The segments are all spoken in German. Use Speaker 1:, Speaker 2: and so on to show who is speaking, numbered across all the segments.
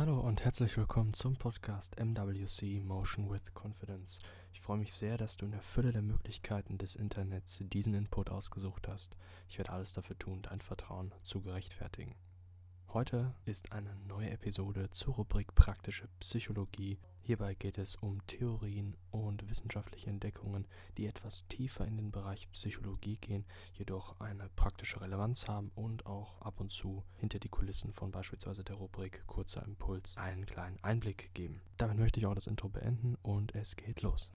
Speaker 1: Hallo und herzlich willkommen zum Podcast MWC Motion with Confidence. Ich freue mich sehr, dass du in der Fülle der Möglichkeiten des Internets diesen Input ausgesucht hast. Ich werde alles dafür tun, dein Vertrauen zu gerechtfertigen. Heute ist eine neue Episode zur Rubrik Praktische Psychologie. Hierbei geht es um Theorien und wissenschaftliche Entdeckungen, die etwas tiefer in den Bereich Psychologie gehen, jedoch eine praktische Relevanz haben und auch ab und zu hinter die Kulissen von beispielsweise der Rubrik Kurzer Impuls einen kleinen Einblick geben. Damit möchte ich auch das Intro beenden und es geht los.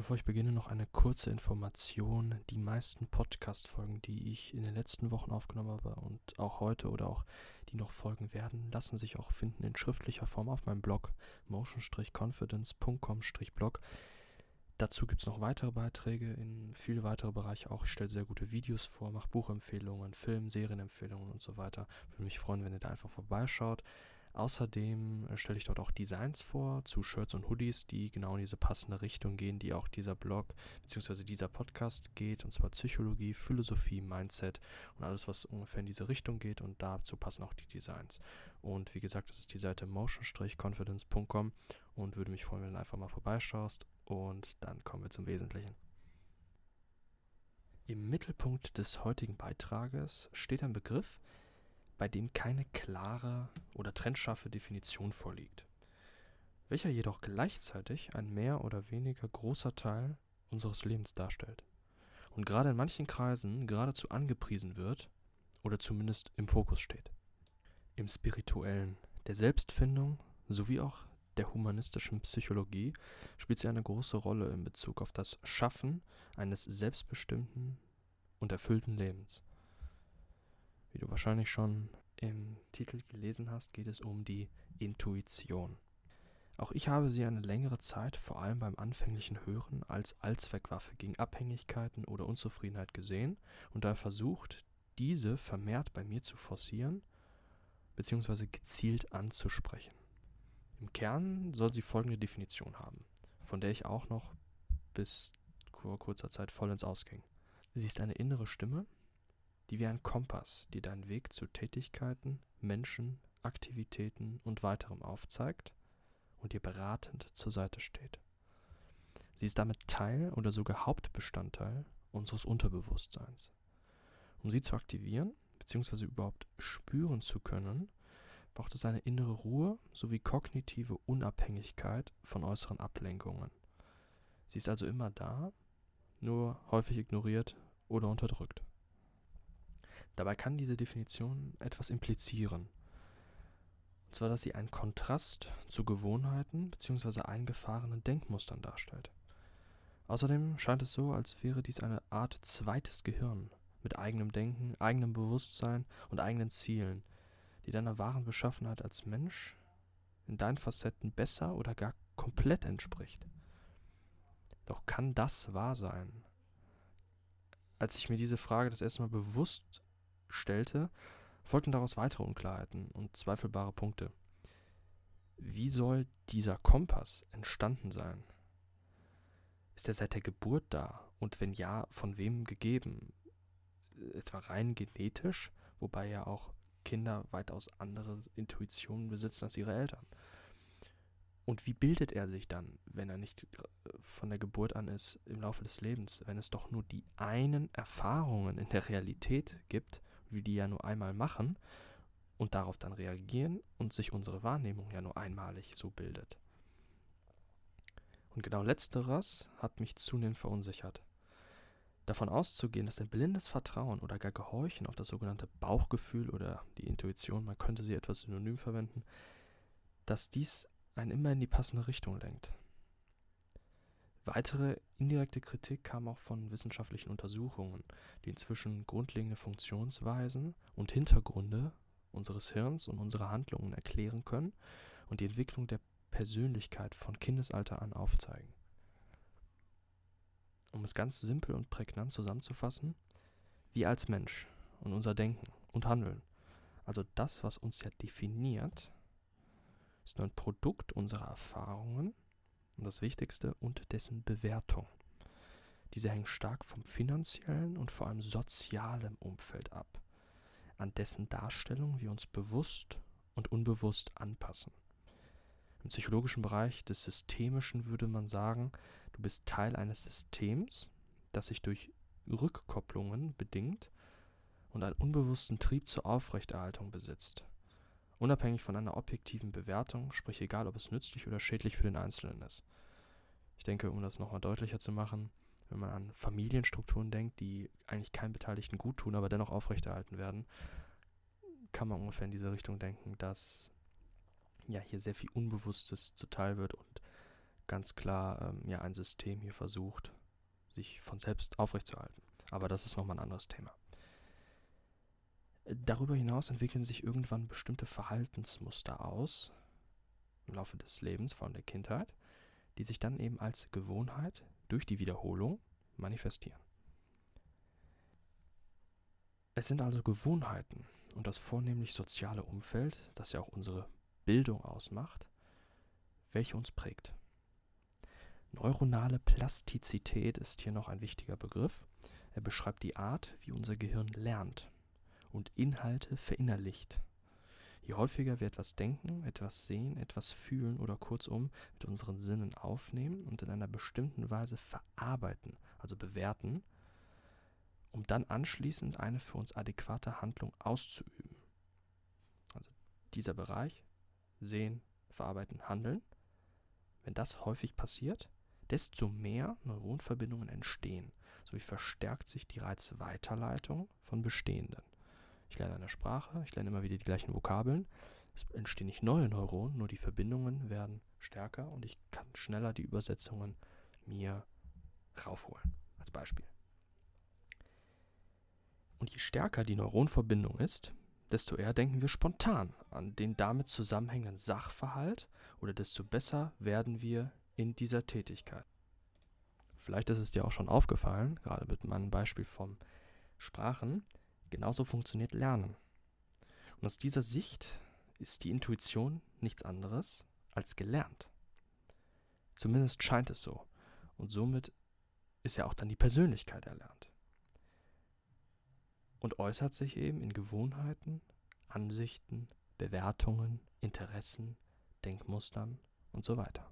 Speaker 1: Bevor ich beginne, noch eine kurze Information. Die meisten Podcast-Folgen, die ich in den letzten Wochen aufgenommen habe und auch heute oder auch die noch folgen werden, lassen sich auch finden in schriftlicher Form auf meinem Blog motion-confidence.com-blog. Dazu gibt es noch weitere Beiträge in viele weitere Bereiche auch. Ich stelle sehr gute Videos vor, mache Buchempfehlungen, Film, Serienempfehlungen und so weiter. Würde mich freuen, wenn ihr da einfach vorbeischaut. Außerdem äh, stelle ich dort auch Designs vor zu Shirts und Hoodies, die genau in diese passende Richtung gehen, die auch dieser Blog bzw. dieser Podcast geht, und zwar Psychologie, Philosophie, Mindset und alles, was ungefähr in diese Richtung geht und dazu passen auch die Designs. Und wie gesagt, das ist die Seite motion-confidence.com und würde mich freuen, wenn du einfach mal vorbeischaust und dann kommen wir zum Wesentlichen. Im Mittelpunkt des heutigen Beitrages steht ein Begriff, bei dem keine klare oder trennscharfe Definition vorliegt, welcher jedoch gleichzeitig ein mehr oder weniger großer Teil unseres Lebens darstellt und gerade in manchen Kreisen geradezu angepriesen wird oder zumindest im Fokus steht. Im spirituellen, der Selbstfindung sowie auch der humanistischen Psychologie spielt sie eine große Rolle in Bezug auf das Schaffen eines selbstbestimmten und erfüllten Lebens. Wie du wahrscheinlich schon im Titel gelesen hast, geht es um die Intuition. Auch ich habe sie eine längere Zeit, vor allem beim anfänglichen Hören, als Allzweckwaffe gegen Abhängigkeiten oder Unzufriedenheit gesehen und daher versucht, diese vermehrt bei mir zu forcieren bzw. gezielt anzusprechen. Im Kern soll sie folgende Definition haben, von der ich auch noch bis vor kurzer Zeit vollends ausging. Sie ist eine innere Stimme, die wie ein Kompass dir deinen Weg zu Tätigkeiten, Menschen, Aktivitäten und weiterem aufzeigt und dir beratend zur Seite steht. Sie ist damit Teil oder sogar Hauptbestandteil unseres Unterbewusstseins. Um sie zu aktivieren bzw. überhaupt spüren zu können, braucht es eine innere Ruhe sowie kognitive Unabhängigkeit von äußeren Ablenkungen. Sie ist also immer da, nur häufig ignoriert oder unterdrückt. Dabei kann diese Definition etwas implizieren. Und zwar, dass sie einen Kontrast zu Gewohnheiten bzw. eingefahrenen Denkmustern darstellt. Außerdem scheint es so, als wäre dies eine Art zweites Gehirn mit eigenem Denken, eigenem Bewusstsein und eigenen Zielen, die deiner wahren Beschaffenheit als Mensch in deinen Facetten besser oder gar komplett entspricht. Doch kann das wahr sein? Als ich mir diese Frage das erste Mal bewusst stellte, folgten daraus weitere Unklarheiten und zweifelbare Punkte. Wie soll dieser Kompass entstanden sein? Ist er seit der Geburt da? Und wenn ja, von wem gegeben? Etwa rein genetisch, wobei ja auch Kinder weitaus andere Intuitionen besitzen als ihre Eltern. Und wie bildet er sich dann, wenn er nicht von der Geburt an ist, im Laufe des Lebens, wenn es doch nur die einen Erfahrungen in der Realität gibt, wir die ja nur einmal machen und darauf dann reagieren und sich unsere Wahrnehmung ja nur einmalig so bildet. Und genau letzteres hat mich zunehmend verunsichert. Davon auszugehen, dass ein blindes Vertrauen oder gar Gehorchen auf das sogenannte Bauchgefühl oder die Intuition, man könnte sie etwas synonym verwenden, dass dies einen immer in die passende Richtung lenkt. Weitere indirekte Kritik kam auch von wissenschaftlichen Untersuchungen, die inzwischen grundlegende Funktionsweisen und Hintergründe unseres Hirns und unserer Handlungen erklären können und die Entwicklung der Persönlichkeit von Kindesalter an aufzeigen. Um es ganz simpel und prägnant zusammenzufassen, wir als Mensch und unser Denken und Handeln, also das, was uns ja definiert, ist nur ein Produkt unserer Erfahrungen das Wichtigste, und dessen Bewertung. Diese hängen stark vom finanziellen und vor allem sozialen Umfeld ab, an dessen Darstellung wir uns bewusst und unbewusst anpassen. Im psychologischen Bereich des Systemischen würde man sagen, du bist Teil eines Systems, das sich durch Rückkopplungen bedingt und einen unbewussten Trieb zur Aufrechterhaltung besitzt. Unabhängig von einer objektiven Bewertung, sprich egal, ob es nützlich oder schädlich für den Einzelnen ist. Ich denke, um das nochmal deutlicher zu machen, wenn man an Familienstrukturen denkt, die eigentlich keinem Beteiligten gut tun, aber dennoch aufrechterhalten werden, kann man ungefähr in diese Richtung denken, dass ja hier sehr viel Unbewusstes zuteil wird und ganz klar ähm, ja ein System hier versucht, sich von selbst aufrechtzuerhalten. Aber das ist nochmal ein anderes Thema. Darüber hinaus entwickeln sich irgendwann bestimmte Verhaltensmuster aus, im Laufe des Lebens, vor allem der Kindheit, die sich dann eben als Gewohnheit durch die Wiederholung manifestieren. Es sind also Gewohnheiten und das vornehmlich soziale Umfeld, das ja auch unsere Bildung ausmacht, welche uns prägt. Neuronale Plastizität ist hier noch ein wichtiger Begriff. Er beschreibt die Art, wie unser Gehirn lernt und Inhalte verinnerlicht. Je häufiger wir etwas denken, etwas sehen, etwas fühlen oder kurzum mit unseren Sinnen aufnehmen und in einer bestimmten Weise verarbeiten, also bewerten, um dann anschließend eine für uns adäquate Handlung auszuüben. Also dieser Bereich, sehen, verarbeiten, handeln, wenn das häufig passiert, desto mehr Neuronverbindungen entstehen, sowie verstärkt sich die Reizweiterleitung von bestehenden. Ich lerne eine Sprache, ich lerne immer wieder die gleichen Vokabeln. Es entstehen nicht neue Neuronen, nur die Verbindungen werden stärker und ich kann schneller die Übersetzungen mir raufholen. Als Beispiel. Und je stärker die Neuronverbindung ist, desto eher denken wir spontan an den damit zusammenhängenden Sachverhalt oder desto besser werden wir in dieser Tätigkeit. Vielleicht ist es dir auch schon aufgefallen, gerade mit meinem Beispiel vom Sprachen, genauso funktioniert Lernen. Und aus dieser Sicht ist die Intuition nichts anderes als gelernt. Zumindest scheint es so. Und somit ist ja auch dann die Persönlichkeit erlernt. Und äußert sich eben in Gewohnheiten, Ansichten, Bewertungen, Interessen, Denkmustern und so weiter.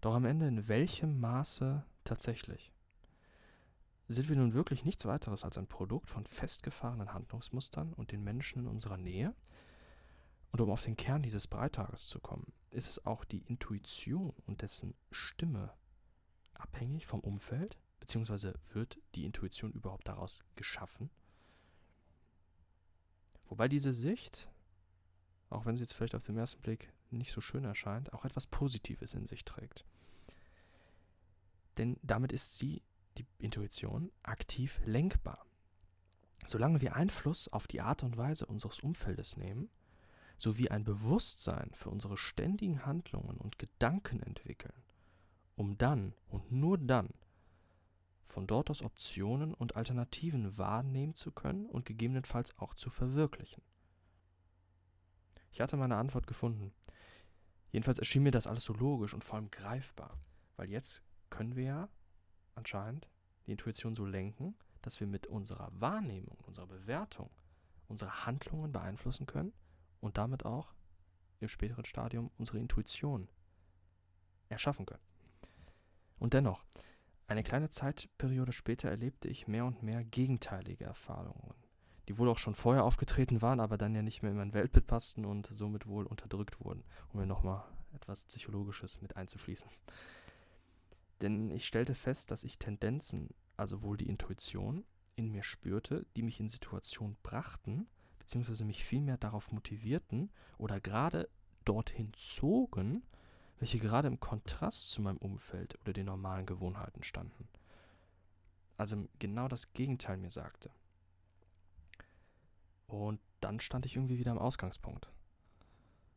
Speaker 1: Doch am Ende in welchem Maße tatsächlich? Sind wir nun wirklich nichts weiteres als ein Produkt von festgefahrenen Handlungsmustern und den Menschen in unserer Nähe? Und um auf den Kern dieses Breitages zu kommen, ist es auch die Intuition und dessen Stimme abhängig vom Umfeld? Beziehungsweise wird die Intuition überhaupt daraus geschaffen? Wobei diese Sicht, auch wenn sie jetzt vielleicht auf den ersten Blick nicht so schön erscheint, auch etwas Positives in sich trägt. Denn damit ist sie, die Intuition, aktiv lenkbar. Solange wir Einfluss auf die Art und Weise unseres Umfeldes nehmen, sowie ein Bewusstsein für unsere ständigen Handlungen und Gedanken entwickeln, um dann und nur dann von dort aus Optionen und Alternativen wahrnehmen zu können und gegebenenfalls auch zu verwirklichen. Ich hatte meine Antwort gefunden. Jedenfalls erschien mir das alles so logisch und vor allem greifbar, weil jetzt können wir ja anscheinend die Intuition so lenken, dass wir mit unserer Wahrnehmung, unserer Bewertung, unsere Handlungen beeinflussen können und damit auch im späteren Stadium unsere Intuition erschaffen können. Und dennoch, eine kleine Zeitperiode später erlebte ich mehr und mehr gegenteilige Erfahrungen, die wohl auch schon vorher aufgetreten waren, aber dann ja nicht mehr in mein Weltbild passten und somit wohl unterdrückt wurden, um mir nochmal etwas Psychologisches mit einzufließen. Denn ich stellte fest, dass ich Tendenzen, also wohl die Intuition, in mir spürte, die mich in Situationen brachten, beziehungsweise mich vielmehr darauf motivierten oder gerade dorthin zogen, welche gerade im Kontrast zu meinem Umfeld oder den normalen Gewohnheiten standen. Also genau das Gegenteil mir sagte. Und dann stand ich irgendwie wieder am Ausgangspunkt,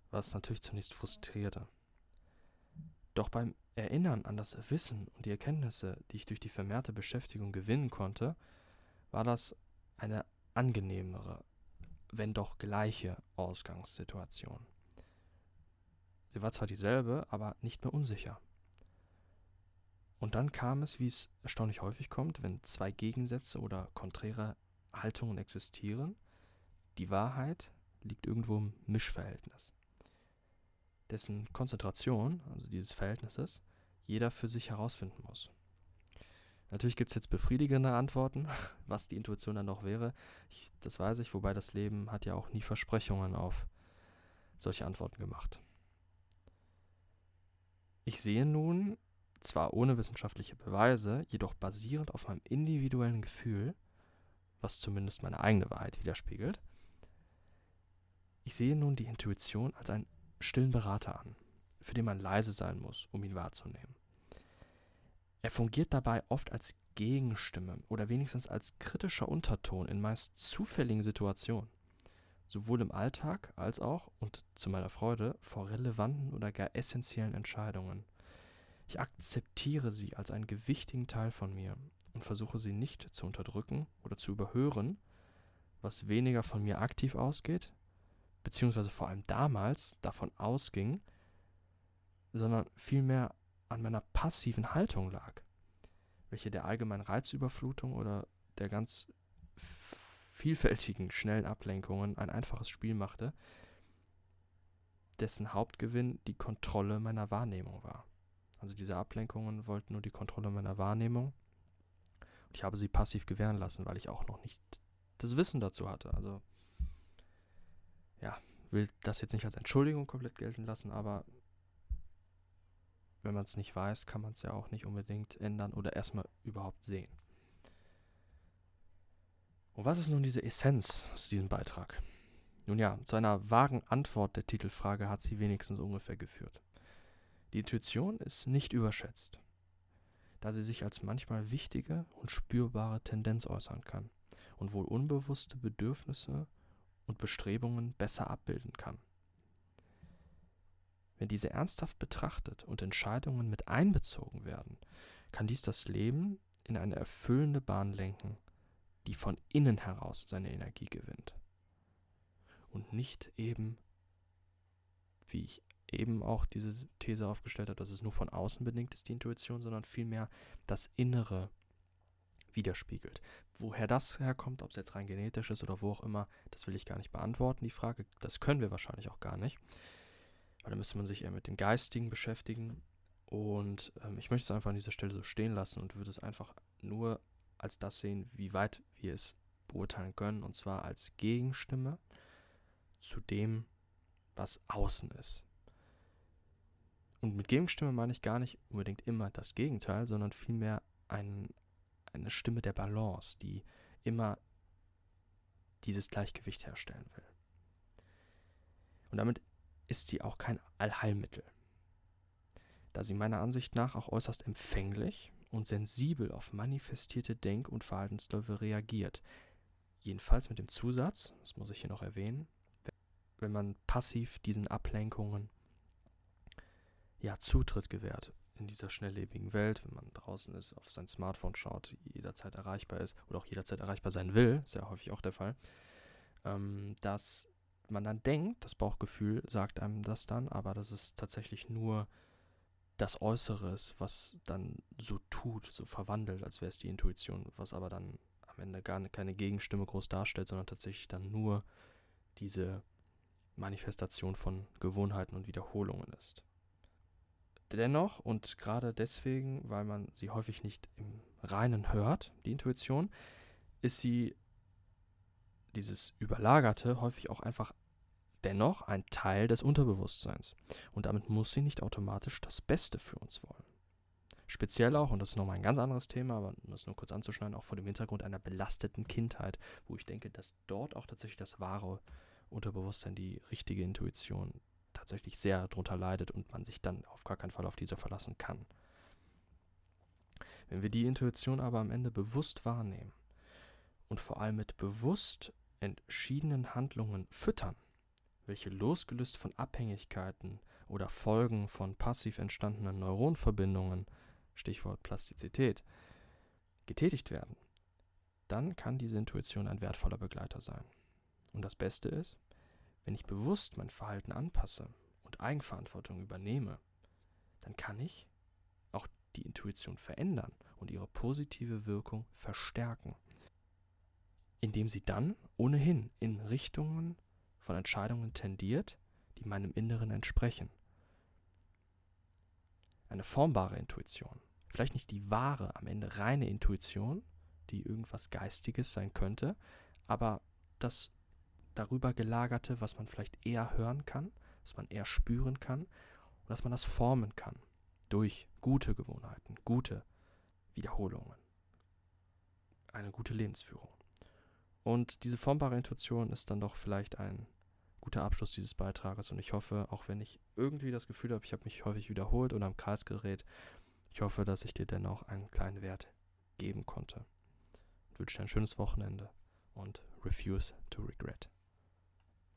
Speaker 1: was natürlich zunächst frustrierte. Doch beim Erinnern an das Wissen und die Erkenntnisse, die ich durch die vermehrte Beschäftigung gewinnen konnte, war das eine angenehmere, wenn doch gleiche Ausgangssituation. Sie war zwar dieselbe, aber nicht mehr unsicher. Und dann kam es, wie es erstaunlich häufig kommt, wenn zwei Gegensätze oder konträre Haltungen existieren, die Wahrheit liegt irgendwo im Mischverhältnis, dessen Konzentration, also dieses Verhältnisses, jeder für sich herausfinden muss. Natürlich gibt es jetzt befriedigende Antworten, was die Intuition dann noch wäre. Ich, das weiß ich, wobei das Leben hat ja auch nie Versprechungen auf solche Antworten gemacht. Ich sehe nun, zwar ohne wissenschaftliche Beweise, jedoch basierend auf meinem individuellen Gefühl, was zumindest meine eigene Wahrheit widerspiegelt, ich sehe nun die Intuition als einen stillen Berater an, für den man leise sein muss, um ihn wahrzunehmen. Er fungiert dabei oft als Gegenstimme oder wenigstens als kritischer Unterton in meist zufälligen Situationen, sowohl im Alltag als auch, und zu meiner Freude, vor relevanten oder gar essentiellen Entscheidungen. Ich akzeptiere sie als einen gewichtigen Teil von mir und versuche sie nicht zu unterdrücken oder zu überhören, was weniger von mir aktiv ausgeht, beziehungsweise vor allem damals davon ausging, sondern vielmehr an meiner passiven Haltung lag, welche der allgemeinen Reizüberflutung oder der ganz vielfältigen, schnellen Ablenkungen ein einfaches Spiel machte, dessen Hauptgewinn die Kontrolle meiner Wahrnehmung war. Also diese Ablenkungen wollten nur die Kontrolle meiner Wahrnehmung. Und ich habe sie passiv gewähren lassen, weil ich auch noch nicht das Wissen dazu hatte. Also ja, will das jetzt nicht als Entschuldigung komplett gelten lassen, aber wenn man es nicht weiß, kann man es ja auch nicht unbedingt ändern oder erstmal überhaupt sehen. Und was ist nun diese Essenz aus diesem Beitrag? Nun ja, zu einer vagen Antwort der Titelfrage hat sie wenigstens ungefähr geführt. Die Intuition ist nicht überschätzt, da sie sich als manchmal wichtige und spürbare Tendenz äußern kann und wohl unbewusste Bedürfnisse und Bestrebungen besser abbilden kann. Wenn diese ernsthaft betrachtet und Entscheidungen mit einbezogen werden, kann dies das Leben in eine erfüllende Bahn lenken, die von innen heraus seine Energie gewinnt. Und nicht eben, wie ich eben auch diese These aufgestellt habe, dass es nur von außen bedingt ist, die Intuition, sondern vielmehr das Innere widerspiegelt. Woher das herkommt, ob es jetzt rein genetisch ist oder wo auch immer, das will ich gar nicht beantworten, die Frage. Das können wir wahrscheinlich auch gar nicht. Weil da müsste man sich eher mit dem Geistigen beschäftigen. Und ähm, ich möchte es einfach an dieser Stelle so stehen lassen und würde es einfach nur als das sehen, wie weit wir es beurteilen können. Und zwar als Gegenstimme zu dem, was außen ist. Und mit Gegenstimme meine ich gar nicht unbedingt immer das Gegenteil, sondern vielmehr ein, eine Stimme der Balance, die immer dieses Gleichgewicht herstellen will. Und damit ist sie auch kein Allheilmittel, da sie meiner Ansicht nach auch äußerst empfänglich und sensibel auf manifestierte Denk- und Verhaltensläufe reagiert. Jedenfalls mit dem Zusatz, das muss ich hier noch erwähnen, wenn man passiv diesen Ablenkungen ja Zutritt gewährt in dieser schnelllebigen Welt, wenn man draußen ist, auf sein Smartphone schaut, jederzeit erreichbar ist oder auch jederzeit erreichbar sein will, ist ja häufig auch der Fall, ähm, dass man dann denkt, das Bauchgefühl sagt einem das dann, aber das ist tatsächlich nur das Äußere ist, was dann so tut, so verwandelt, als wäre es die Intuition, was aber dann am Ende gar keine Gegenstimme groß darstellt, sondern tatsächlich dann nur diese Manifestation von Gewohnheiten und Wiederholungen ist. Dennoch und gerade deswegen, weil man sie häufig nicht im Reinen hört, die Intuition, ist sie dieses Überlagerte häufig auch einfach dennoch ein Teil des Unterbewusstseins. Und damit muss sie nicht automatisch das Beste für uns wollen. Speziell auch, und das ist nochmal ein ganz anderes Thema, aber um das nur kurz anzuschneiden, auch vor dem Hintergrund einer belasteten Kindheit, wo ich denke, dass dort auch tatsächlich das wahre Unterbewusstsein, die richtige Intuition tatsächlich sehr darunter leidet und man sich dann auf gar keinen Fall auf diese verlassen kann. Wenn wir die Intuition aber am Ende bewusst wahrnehmen und vor allem mit bewusst entschiedenen Handlungen füttern, welche losgelöst von Abhängigkeiten oder Folgen von passiv entstandenen Neuronverbindungen, Stichwort Plastizität, getätigt werden, dann kann diese Intuition ein wertvoller Begleiter sein. Und das Beste ist, wenn ich bewusst mein Verhalten anpasse und Eigenverantwortung übernehme, dann kann ich auch die Intuition verändern und ihre positive Wirkung verstärken, indem sie dann ohnehin in Richtungen von Entscheidungen tendiert, die meinem Inneren entsprechen. Eine formbare Intuition, vielleicht nicht die wahre, am Ende reine Intuition, die irgendwas Geistiges sein könnte, aber das darüber gelagerte, was man vielleicht eher hören kann, was man eher spüren kann und dass man das formen kann durch gute Gewohnheiten, gute Wiederholungen, eine gute Lebensführung. Und diese formbare Intuition ist dann doch vielleicht ein guter Abschluss dieses Beitrages und ich hoffe, auch wenn ich irgendwie das Gefühl habe, ich habe mich häufig wiederholt oder am Kreis gedreht, ich hoffe, dass ich dir dennoch einen kleinen Wert geben konnte. Ich wünsche dir ein schönes Wochenende und refuse to regret.